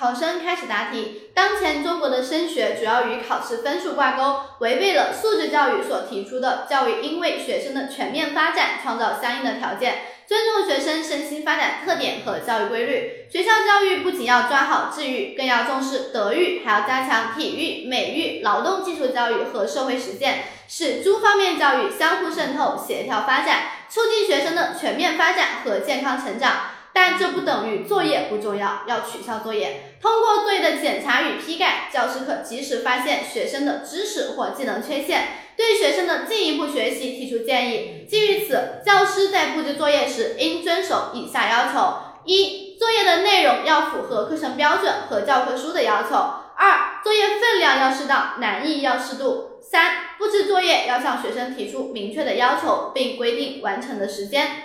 考生开始答题。当前中国的升学主要与考试分数挂钩，违背了素质教育所提出的教育应为学生的全面发展创造相应的条件，尊重学生身心发展特点和教育规律。学校教育不仅要抓好智育，更要重视德育，还要加强体育、美育、劳动技术教育和社会实践，使诸方面教育相互渗透、协调发展，促进学生的全面发展和健康成长。但这不等于作业不重要，要取消作业。通过作业的检查与批改，教师可及时发现学生的知识或技能缺陷，对学生的进一步学习提出建议。基于此，教师在布置作业时应遵守以下要求：一、作业的内容要符合课程标准和教科书的要求；二、作业分量要适当，难易要适度；三、布置作业要向学生提出明确的要求，并规定完成的时间。